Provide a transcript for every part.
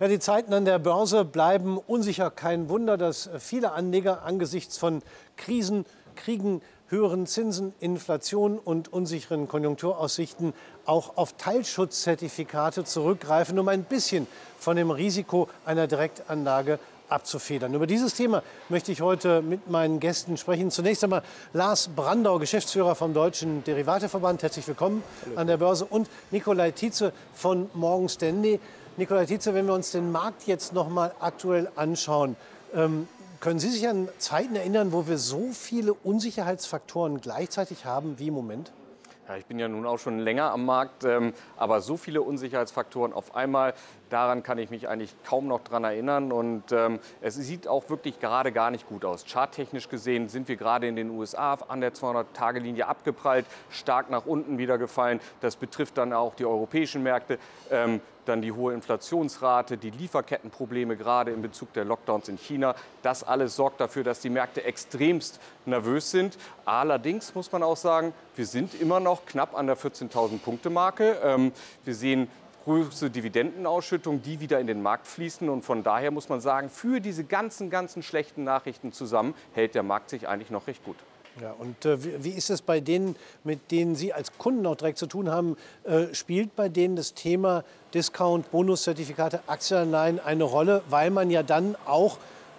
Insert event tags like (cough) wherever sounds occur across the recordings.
Ja, die Zeiten an der Börse bleiben unsicher. Kein Wunder, dass viele Anleger angesichts von Krisen, Kriegen, höheren Zinsen, Inflation und unsicheren Konjunkturaussichten auch auf Teilschutzzertifikate zurückgreifen, um ein bisschen von dem Risiko einer Direktanlage abzufedern. Über dieses Thema möchte ich heute mit meinen Gästen sprechen. Zunächst einmal Lars Brandau, Geschäftsführer vom Deutschen Derivateverband. Herzlich willkommen Hallo. an der Börse. Und Nikolai Tietze von Morgan Stanley. Nikolai Tietze, wenn wir uns den Markt jetzt noch mal aktuell anschauen, ähm, können Sie sich an Zeiten erinnern, wo wir so viele Unsicherheitsfaktoren gleichzeitig haben wie im Moment? Ja, ich bin ja nun auch schon länger am Markt, ähm, aber so viele Unsicherheitsfaktoren auf einmal, daran kann ich mich eigentlich kaum noch dran erinnern. Und ähm, es sieht auch wirklich gerade gar nicht gut aus. Charttechnisch gesehen sind wir gerade in den USA an der 200-Tage-Linie abgeprallt, stark nach unten wieder gefallen. Das betrifft dann auch die europäischen Märkte. Ähm, dann die hohe Inflationsrate, die Lieferkettenprobleme gerade in Bezug der Lockdowns in China. Das alles sorgt dafür, dass die Märkte extremst nervös sind. Allerdings muss man auch sagen, wir sind immer noch knapp an der 14.000 Punkte Marke. Wir sehen große Dividendenausschüttungen, die wieder in den Markt fließen. Und von daher muss man sagen, für diese ganzen, ganzen schlechten Nachrichten zusammen hält der Markt sich eigentlich noch recht gut. Ja, und äh, wie, wie, ist es bei denen, mit denen Sie als Kunden auch direkt zu tun haben? Äh, spielt bei denen das Thema Discount, Bonuszertifikate, Aktienanleihen eine Rolle, weil man ja dann auch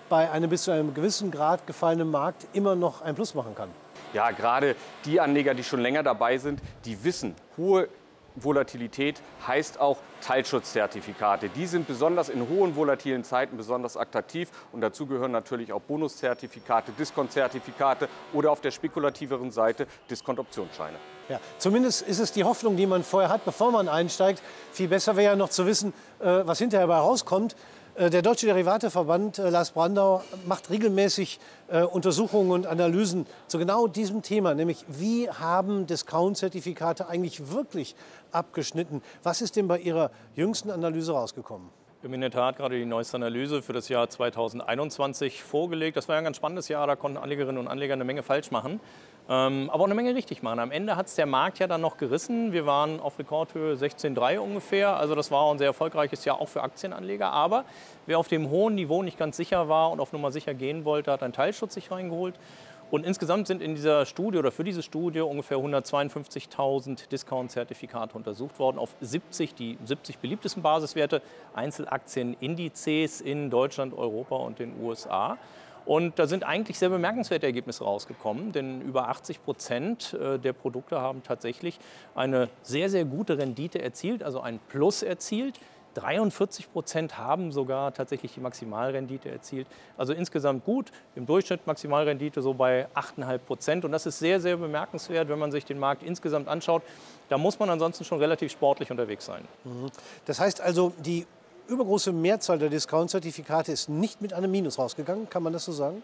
bei einem bis zu einem gewissen Grad gefallenen Markt immer noch ein Plus machen kann? Ja, gerade die Anleger, die schon länger dabei sind, die wissen, hohe Volatilität heißt auch Teilschutzzertifikate. Die sind besonders in hohen volatilen Zeiten besonders attraktiv und dazu gehören natürlich auch Bonuszertifikate, Diskontzertifikate oder auf der spekulativeren Seite Diskontoptionsscheine. Ja, zumindest ist es die Hoffnung, die man vorher hat, bevor man einsteigt. Viel besser wäre ja noch zu wissen, äh, was hinterher dabei rauskommt. Äh, der Deutsche Derivateverband äh, Lars Brandau macht regelmäßig äh, Untersuchungen und Analysen zu genau diesem Thema, nämlich wie haben Discount-Zertifikate eigentlich wirklich abgeschnitten? Was ist denn bei Ihrer jüngsten Analyse rausgekommen? Wir haben in der Tat gerade die neueste Analyse für das Jahr 2021 vorgelegt. Das war ein ganz spannendes Jahr, da konnten Anlegerinnen und Anleger eine Menge falsch machen. Ähm, aber auch eine Menge richtig machen. Am Ende hat es der Markt ja dann noch gerissen. Wir waren auf Rekordhöhe 16,3 ungefähr. Also das war ein sehr erfolgreiches Jahr auch für Aktienanleger. Aber wer auf dem hohen Niveau nicht ganz sicher war und auf Nummer sicher gehen wollte, hat einen Teilschutz sich reingeholt. Und insgesamt sind in dieser Studie oder für diese Studie ungefähr 152.000 Discount-Zertifikate untersucht worden auf 70, die 70 beliebtesten Basiswerte, Einzelaktien-Indizes in Deutschland, Europa und den USA. Und da sind eigentlich sehr bemerkenswerte Ergebnisse rausgekommen, denn über 80 Prozent äh, der Produkte haben tatsächlich eine sehr, sehr gute Rendite erzielt, also ein Plus erzielt. 43 Prozent haben sogar tatsächlich die Maximalrendite erzielt. Also insgesamt gut. Im Durchschnitt Maximalrendite so bei 8,5 Prozent. Und das ist sehr, sehr bemerkenswert, wenn man sich den Markt insgesamt anschaut. Da muss man ansonsten schon relativ sportlich unterwegs sein. Mhm. Das heißt also, die übergroße Mehrzahl der Discount-Zertifikate ist nicht mit einem Minus rausgegangen. Kann man das so sagen?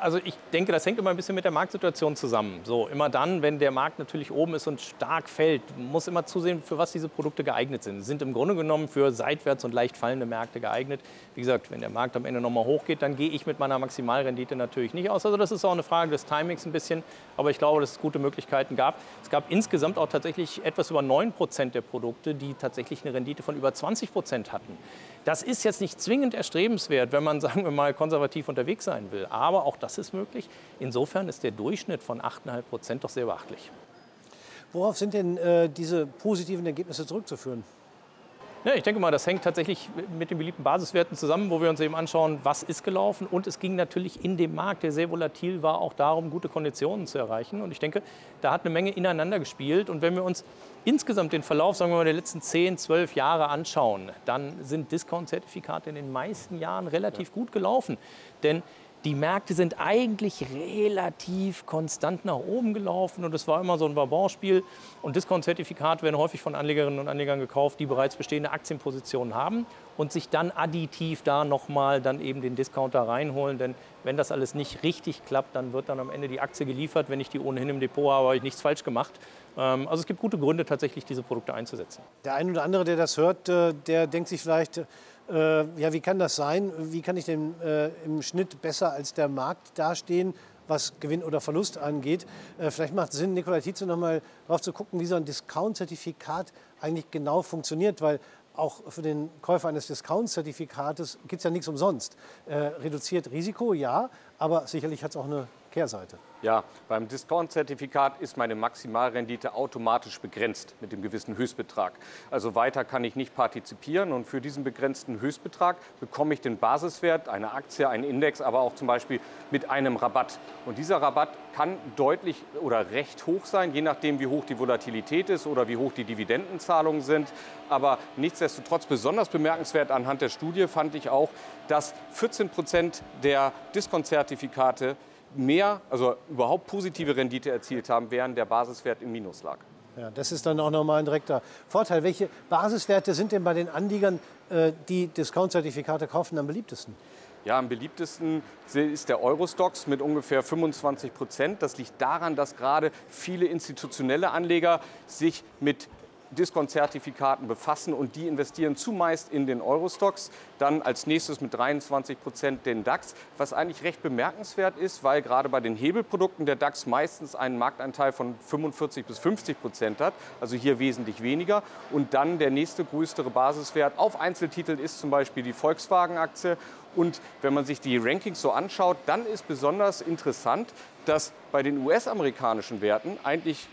Also ich denke, das hängt immer ein bisschen mit der Marktsituation zusammen. So, immer dann, wenn der Markt natürlich oben ist und stark fällt, muss immer zusehen, für was diese Produkte geeignet sind. Sie sind im Grunde genommen für seitwärts und leicht fallende Märkte geeignet. Wie gesagt, wenn der Markt am Ende nochmal hochgeht, dann gehe ich mit meiner Maximalrendite natürlich nicht aus. Also das ist auch eine Frage des Timings ein bisschen. Aber ich glaube, dass es gute Möglichkeiten gab. Es gab insgesamt auch tatsächlich etwas über 9 Prozent der Produkte, die tatsächlich eine Rendite von über 20 Prozent hatten. Das ist jetzt nicht zwingend erstrebenswert, wenn man, (laughs) sagen wir mal, konservativ unterwegs sein will. Aber auch das ist möglich. Insofern ist der Durchschnitt von 8,5 Prozent doch sehr beachtlich. Worauf sind denn äh, diese positiven Ergebnisse zurückzuführen? Ja, ich denke mal, das hängt tatsächlich mit den beliebten Basiswerten zusammen, wo wir uns eben anschauen, was ist gelaufen. Und es ging natürlich in dem Markt, der sehr volatil war, auch darum, gute Konditionen zu erreichen. Und ich denke, da hat eine Menge ineinander gespielt. Und wenn wir uns insgesamt den Verlauf, sagen wir mal, der letzten 10, 12 Jahre anschauen, dann sind Discount-Zertifikate in den meisten Jahren relativ gut gelaufen. Denn die Märkte sind eigentlich relativ konstant nach oben gelaufen und es war immer so ein Vabonspiel. Und Discount-Zertifikate werden häufig von Anlegerinnen und Anlegern gekauft, die bereits bestehende Aktienpositionen haben und sich dann additiv da nochmal dann eben den Discounter reinholen. Denn wenn das alles nicht richtig klappt, dann wird dann am Ende die Aktie geliefert. Wenn ich die ohnehin im Depot habe, habe ich nichts falsch gemacht. Ähm, also es gibt gute Gründe, tatsächlich diese Produkte einzusetzen. Der eine oder andere, der das hört, äh, der denkt sich vielleicht, äh, ja, wie kann das sein? Wie kann ich denn äh, im Schnitt besser als der Markt dastehen, was Gewinn oder Verlust angeht? Äh, vielleicht macht es Sinn, Nikola Tietze noch mal darauf zu gucken, wie so ein Discount-Zertifikat eigentlich genau funktioniert, weil auch für den Käufer eines Discount-Zertifikates gibt es ja nichts umsonst. Äh, reduziert Risiko, ja, aber sicherlich hat es auch eine Kehrseite. Ja, beim Discount-Zertifikat ist meine Maximalrendite automatisch begrenzt mit dem gewissen Höchstbetrag. Also weiter kann ich nicht partizipieren und für diesen begrenzten Höchstbetrag bekomme ich den Basiswert, eine Aktie, einen Index, aber auch zum Beispiel mit einem Rabatt. Und dieser Rabatt kann deutlich oder recht hoch sein, je nachdem, wie hoch die Volatilität ist oder wie hoch die Dividendenzahlungen sind. Aber nichtsdestotrotz besonders bemerkenswert anhand der Studie fand ich auch, dass 14 Prozent der Discount-Zertifikate mehr, also überhaupt positive Rendite erzielt haben, während der Basiswert im Minus lag. Ja, das ist dann auch nochmal ein direkter Vorteil. Welche Basiswerte sind denn bei den Anliegern, äh, die Discount-Zertifikate kaufen, am beliebtesten? Ja, am beliebtesten ist der Eurostox mit ungefähr 25 Prozent. Das liegt daran, dass gerade viele institutionelle Anleger sich mit Discount-Zertifikaten befassen und die investieren zumeist in den Eurostocks. Dann als nächstes mit 23 Prozent den DAX, was eigentlich recht bemerkenswert ist, weil gerade bei den Hebelprodukten der DAX meistens einen Marktanteil von 45 bis 50 Prozent hat, also hier wesentlich weniger. Und dann der nächste größere Basiswert auf Einzeltitel ist zum Beispiel die Volkswagen-Aktie. Und wenn man sich die Rankings so anschaut, dann ist besonders interessant, dass bei den US-amerikanischen Werten eigentlich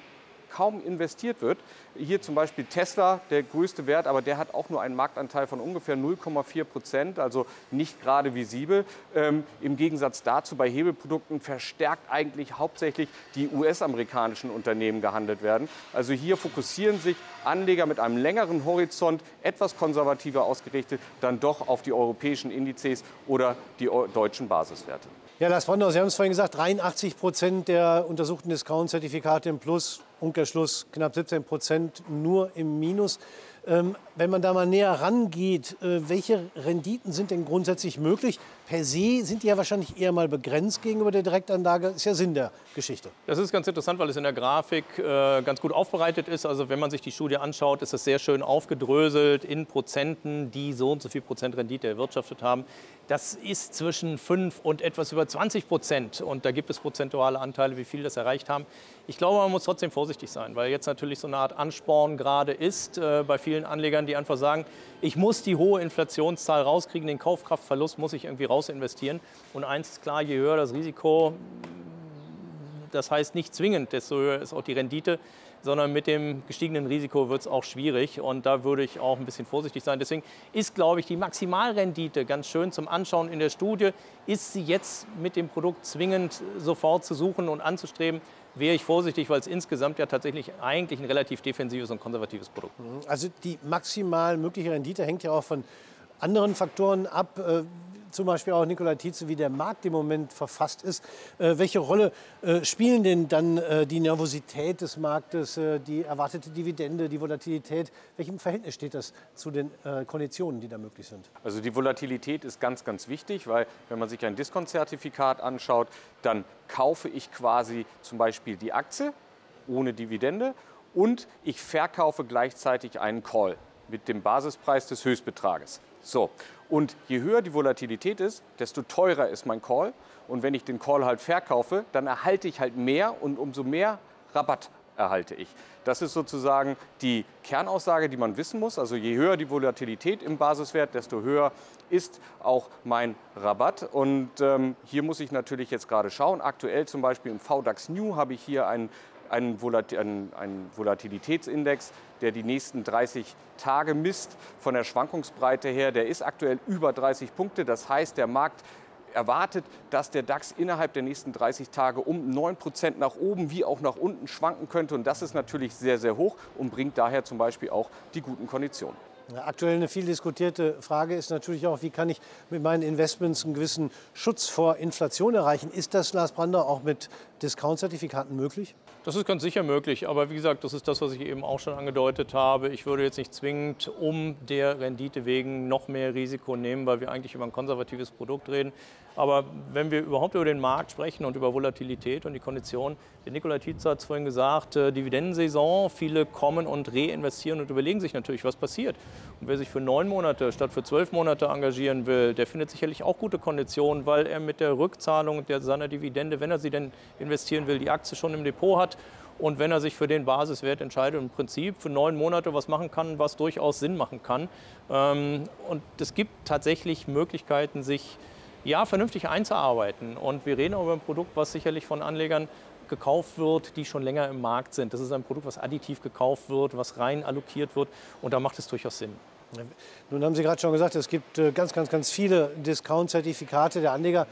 kaum investiert wird. Hier zum Beispiel Tesla, der größte Wert, aber der hat auch nur einen Marktanteil von ungefähr 0,4 Prozent, also nicht gerade visibel. Ähm, Im Gegensatz dazu bei Hebelprodukten verstärkt eigentlich hauptsächlich die US-amerikanischen Unternehmen gehandelt werden. Also hier fokussieren sich Anleger mit einem längeren Horizont, etwas konservativer ausgerichtet, dann doch auf die europäischen Indizes oder die deutschen Basiswerte. Ja, Lars Brandau, Sie haben es vorhin gesagt, 83 Prozent der untersuchten Discount-Zertifikate im Plus, Umkehrschluss knapp 17 Prozent nur im Minus. Ähm, wenn man da mal näher rangeht, äh, welche Renditen sind denn grundsätzlich möglich? Per se sind die ja wahrscheinlich eher mal begrenzt gegenüber der Direktanlage. Das ist ja Sinn der Geschichte. Das ist ganz interessant, weil es in der Grafik äh, ganz gut aufbereitet ist. Also wenn man sich die Studie anschaut, ist es sehr schön aufgedröselt in Prozenten, die so und so viel Prozent Rendite erwirtschaftet haben. Das ist zwischen 5 und etwas über 20 Prozent. Und da gibt es prozentuale Anteile, wie viel das erreicht haben. Ich glaube, man muss trotzdem vorsichtig sein, weil jetzt natürlich so eine Art Ansporn gerade ist äh, bei vielen Anlegern, die einfach sagen, ich muss die hohe Inflationszahl rauskriegen, den Kaufkraftverlust muss ich irgendwie raus investieren. Und eins ist klar, je höher das Risiko, das heißt nicht zwingend, desto höher ist auch die Rendite, sondern mit dem gestiegenen Risiko wird es auch schwierig. Und da würde ich auch ein bisschen vorsichtig sein. Deswegen ist, glaube ich, die Maximalrendite ganz schön zum Anschauen in der Studie. Ist sie jetzt mit dem Produkt zwingend sofort zu suchen und anzustreben? wäre ich vorsichtig, weil es insgesamt ja tatsächlich eigentlich ein relativ defensives und konservatives Produkt ist. Also die maximal mögliche Rendite hängt ja auch von anderen Faktoren ab. Zum Beispiel auch Nikola Tietze, wie der Markt im Moment verfasst ist. Äh, welche Rolle äh, spielen denn dann äh, die Nervosität des Marktes, äh, die erwartete Dividende, die Volatilität? Welchem Verhältnis steht das zu den äh, Konditionen, die da möglich sind? Also die Volatilität ist ganz, ganz wichtig, weil wenn man sich ein Diskontzertifikat anschaut, dann kaufe ich quasi zum Beispiel die Aktie ohne Dividende und ich verkaufe gleichzeitig einen Call mit dem Basispreis des Höchstbetrages. So, und je höher die Volatilität ist, desto teurer ist mein Call. Und wenn ich den Call halt verkaufe, dann erhalte ich halt mehr und umso mehr Rabatt erhalte ich. Das ist sozusagen die Kernaussage, die man wissen muss. Also je höher die Volatilität im Basiswert, desto höher ist auch mein Rabatt. Und ähm, hier muss ich natürlich jetzt gerade schauen. Aktuell zum Beispiel im VDAX New habe ich hier einen einen, Volat einen, einen Volatilitätsindex, der die nächsten 30 Tage misst. Von der Schwankungsbreite her, der ist aktuell über 30 Punkte. Das heißt, der Markt erwartet, dass der DAX innerhalb der nächsten 30 Tage um 9 Prozent nach oben wie auch nach unten schwanken könnte. Und das ist natürlich sehr, sehr hoch und bringt daher zum Beispiel auch die guten Konditionen. Aktuell eine viel diskutierte Frage ist natürlich auch, wie kann ich mit meinen Investments einen gewissen Schutz vor Inflation erreichen? Ist das, Lars Brander, auch mit Discount-Zertifikaten möglich? Das ist ganz sicher möglich, aber wie gesagt, das ist das, was ich eben auch schon angedeutet habe. Ich würde jetzt nicht zwingend um der Rendite wegen noch mehr Risiko nehmen, weil wir eigentlich über ein konservatives Produkt reden. Aber wenn wir überhaupt über den Markt sprechen und über Volatilität und die Konditionen, der Nikola Tietze hat es vorhin gesagt, äh, Dividendensaison, viele kommen und reinvestieren und überlegen sich natürlich, was passiert. Und wer sich für neun Monate statt für zwölf Monate engagieren will, der findet sicherlich auch gute Konditionen, weil er mit der Rückzahlung seiner Dividende, wenn er sie denn investieren will, die Aktie schon im Depot hat Und wenn er sich für den Basiswert entscheidet, im Prinzip für neun Monate was machen kann, was durchaus Sinn machen kann. Ähm, und es gibt tatsächlich Möglichkeiten, sich ja, vernünftig einzuarbeiten. Und wir reden auch über ein Produkt, was sicherlich von Anlegern gekauft wird, die schon länger im Markt sind. Das ist ein Produkt, was additiv gekauft wird, was rein allokiert wird. Und da macht es durchaus Sinn. Nun haben Sie gerade schon gesagt, es gibt äh, ganz, ganz, ganz viele Discount-Zertifikate. Der Anleger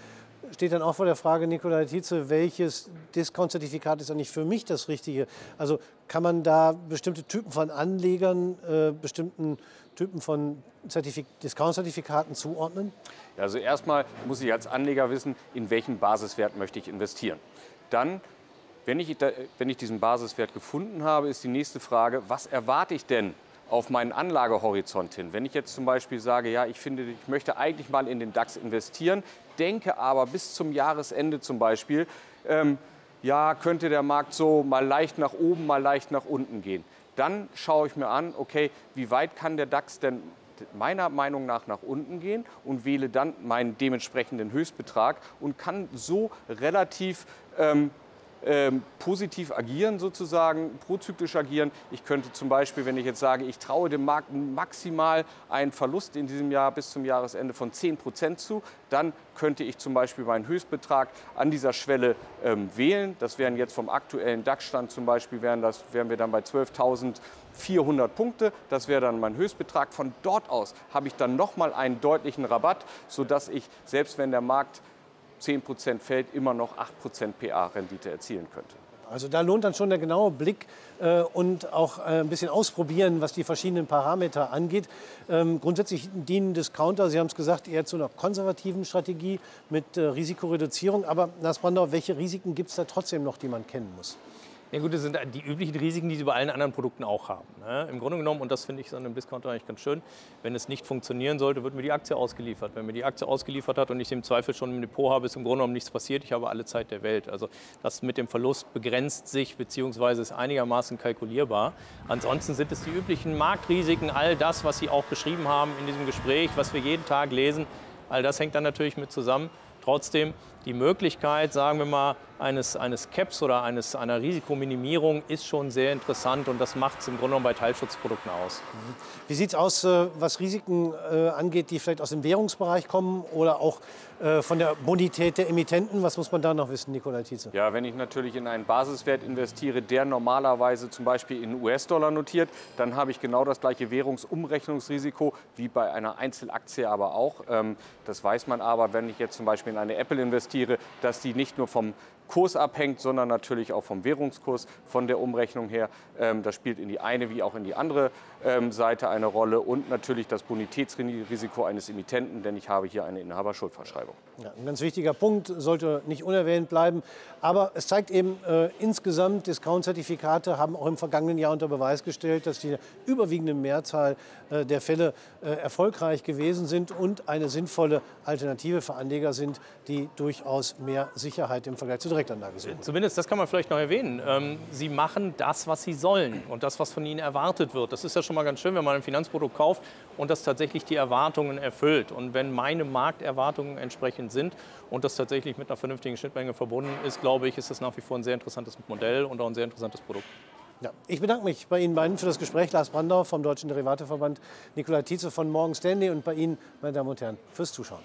steht dann auch vor der Frage, Nikolai Tietze, welches Discount-Zertifikat ist eigentlich für mich das Richtige? Also kann man da bestimmte Typen von Anlegern, äh, bestimmten Typen von Discount-Zertifikaten zuordnen? Also erstmal muss ich als Anleger wissen, in welchen Basiswert möchte ich investieren. Dann wenn ich, wenn ich diesen Basiswert gefunden habe, ist die nächste Frage, was erwarte ich denn auf meinen Anlagehorizont hin? Wenn ich jetzt zum Beispiel sage, ja, ich finde, ich möchte eigentlich mal in den DAX investieren, denke aber bis zum Jahresende zum Beispiel, ähm, ja, könnte der Markt so mal leicht nach oben, mal leicht nach unten gehen. Dann schaue ich mir an, okay, wie weit kann der DAX denn meiner Meinung nach nach unten gehen und wähle dann meinen dementsprechenden Höchstbetrag und kann so relativ ähm, ähm, positiv agieren sozusagen, prozyklisch agieren. Ich könnte zum Beispiel, wenn ich jetzt sage, ich traue dem Markt maximal einen Verlust in diesem Jahr bis zum Jahresende von 10 Prozent zu, dann könnte ich zum Beispiel meinen Höchstbetrag an dieser Schwelle ähm, wählen. Das wären jetzt vom aktuellen DAX-Stand zum Beispiel, wären, das, wären wir dann bei 12.400 Punkte. Das wäre dann mein Höchstbetrag. Von dort aus habe ich dann nochmal einen deutlichen Rabatt, sodass ich, selbst wenn der Markt 10% fällt, immer noch 8% PA-Rendite erzielen könnte. Also da lohnt dann schon der genaue Blick äh, und auch äh, ein bisschen ausprobieren, was die verschiedenen Parameter angeht. Ähm, grundsätzlich dienen Discounter, Sie haben es gesagt, eher zu einer konservativen Strategie mit äh, Risikoreduzierung. Aber Lars Brandau, welche Risiken gibt es da trotzdem noch, die man kennen muss? Ja gut, das sind die üblichen Risiken, die Sie bei allen anderen Produkten auch haben. Ne? Im Grunde genommen, und das finde ich an einem Discounter eigentlich ganz schön, wenn es nicht funktionieren sollte, wird mir die Aktie ausgeliefert. Wenn mir die Aktie ausgeliefert hat und ich im Zweifel schon im Depot habe, ist im Grunde genommen nichts passiert. Ich habe alle Zeit der Welt. Also das mit dem Verlust begrenzt sich bzw. ist einigermaßen kalkulierbar. Ansonsten sind es die üblichen Marktrisiken, all das, was Sie auch beschrieben haben in diesem Gespräch, was wir jeden Tag lesen. All das hängt dann natürlich mit zusammen. Trotzdem die Möglichkeit, sagen wir mal, eines, eines Caps oder eines, einer Risikominimierung ist schon sehr interessant und das macht es im Grunde genommen bei Teilschutzprodukten aus. Mhm. Wie sieht es aus, äh, was Risiken äh, angeht, die vielleicht aus dem Währungsbereich kommen oder auch äh, von der Bonität der Emittenten? Was muss man da noch wissen, Nikolai Tietze? Ja, wenn ich natürlich in einen Basiswert investiere, der normalerweise zum Beispiel in US-Dollar notiert, dann habe ich genau das gleiche Währungsumrechnungsrisiko wie bei einer Einzelaktie aber auch. Ähm, das weiß man aber, wenn ich jetzt zum Beispiel in eine Apple investiere, dass die nicht nur vom Kurs abhängt, sondern natürlich auch vom Währungskurs, von der Umrechnung her. Ähm, das spielt in die eine wie auch in die andere ähm, Seite eine Rolle und natürlich das Bonitätsrisiko eines Emittenten, denn ich habe hier eine Inhaberschuldverschreibung. Ja, ein ganz wichtiger Punkt, sollte nicht unerwähnt bleiben. Aber es zeigt eben äh, insgesamt, Discount-Zertifikate haben auch im vergangenen Jahr unter Beweis gestellt, dass die überwiegende Mehrzahl äh, der Fälle äh, erfolgreich gewesen sind und eine sinnvolle Alternative für Anleger sind, die durchaus mehr Sicherheit im Vergleich zu Direktanlage suchen. Zumindest, das kann man vielleicht noch erwähnen. Ähm, sie machen das, was sie sollen und das, was von ihnen erwartet wird. Das ist ja schon mal ganz schön, wenn man ein Finanzprodukt kauft und das tatsächlich die Erwartungen erfüllt. Und wenn meine Markterwartungen entsprechend sind und das tatsächlich mit einer vernünftigen Schnittmenge verbunden ist, glaube ich, ist das nach wie vor ein sehr interessantes Modell und auch ein sehr interessantes Produkt. Ja, ich bedanke mich bei Ihnen beiden für das Gespräch. Lars Brandau vom Deutschen Derivateverband, Nikolai Tietze von Morgan Stanley und bei Ihnen, meine Damen und Herren, fürs Zuschauen.